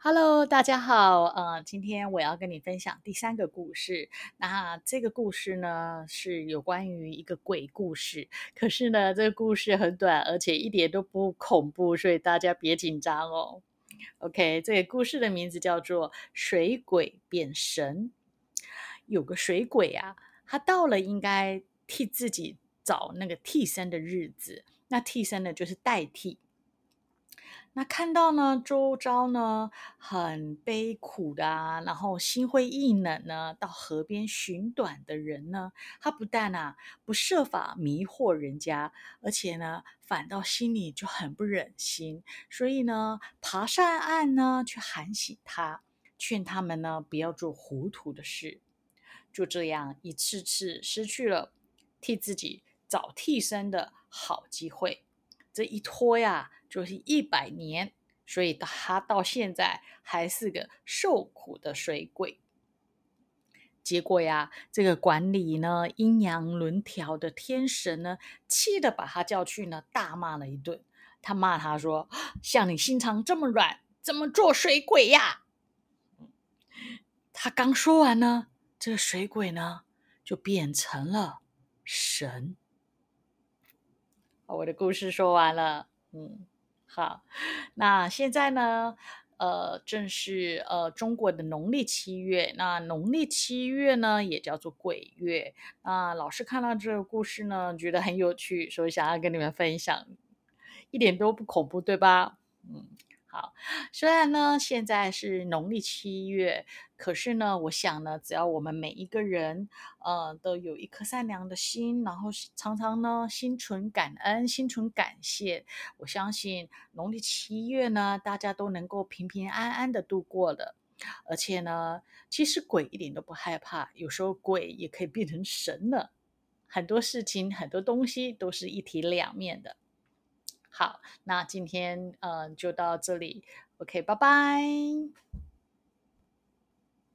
Hello，大家好。呃，今天我要跟你分享第三个故事。那这个故事呢，是有关于一个鬼故事。可是呢，这个故事很短，而且一点都不恐怖，所以大家别紧张哦。OK，这个故事的名字叫做《水鬼变神》。有个水鬼啊，他到了应该替自己找那个替身的日子。那替身呢，就是代替。那看到呢，周遭呢很悲苦的啊，然后心灰意冷呢，到河边寻短的人呢，他不但啊不设法迷惑人家，而且呢，反倒心里就很不忍心，所以呢，爬上岸呢，去喊醒他，劝他们呢不要做糊涂的事。就这样一次次失去了替自己找替身的好机会，这一拖呀。就是一百年，所以他到现在还是个受苦的水鬼。结果呀，这个管理呢阴阳轮调的天神呢，气得把他叫去呢，大骂了一顿。他骂他说：“像你心肠这么软，怎么做水鬼呀？”他刚说完呢，这个水鬼呢就变成了神。我的故事说完了，嗯。好，那现在呢？呃，正是呃中国的农历七月。那农历七月呢，也叫做鬼月。那老师看到这个故事呢，觉得很有趣，所以想要跟你们分享，一点都不恐怖，对吧？嗯。好，虽然呢现在是农历七月，可是呢，我想呢，只要我们每一个人，呃，都有一颗善良的心，然后常常呢心存感恩、心存感谢，我相信农历七月呢，大家都能够平平安安的度过了。而且呢，其实鬼一点都不害怕，有时候鬼也可以变成神了。很多事情、很多东西都是一体两面的。好，那今天嗯就到这里，OK，拜拜。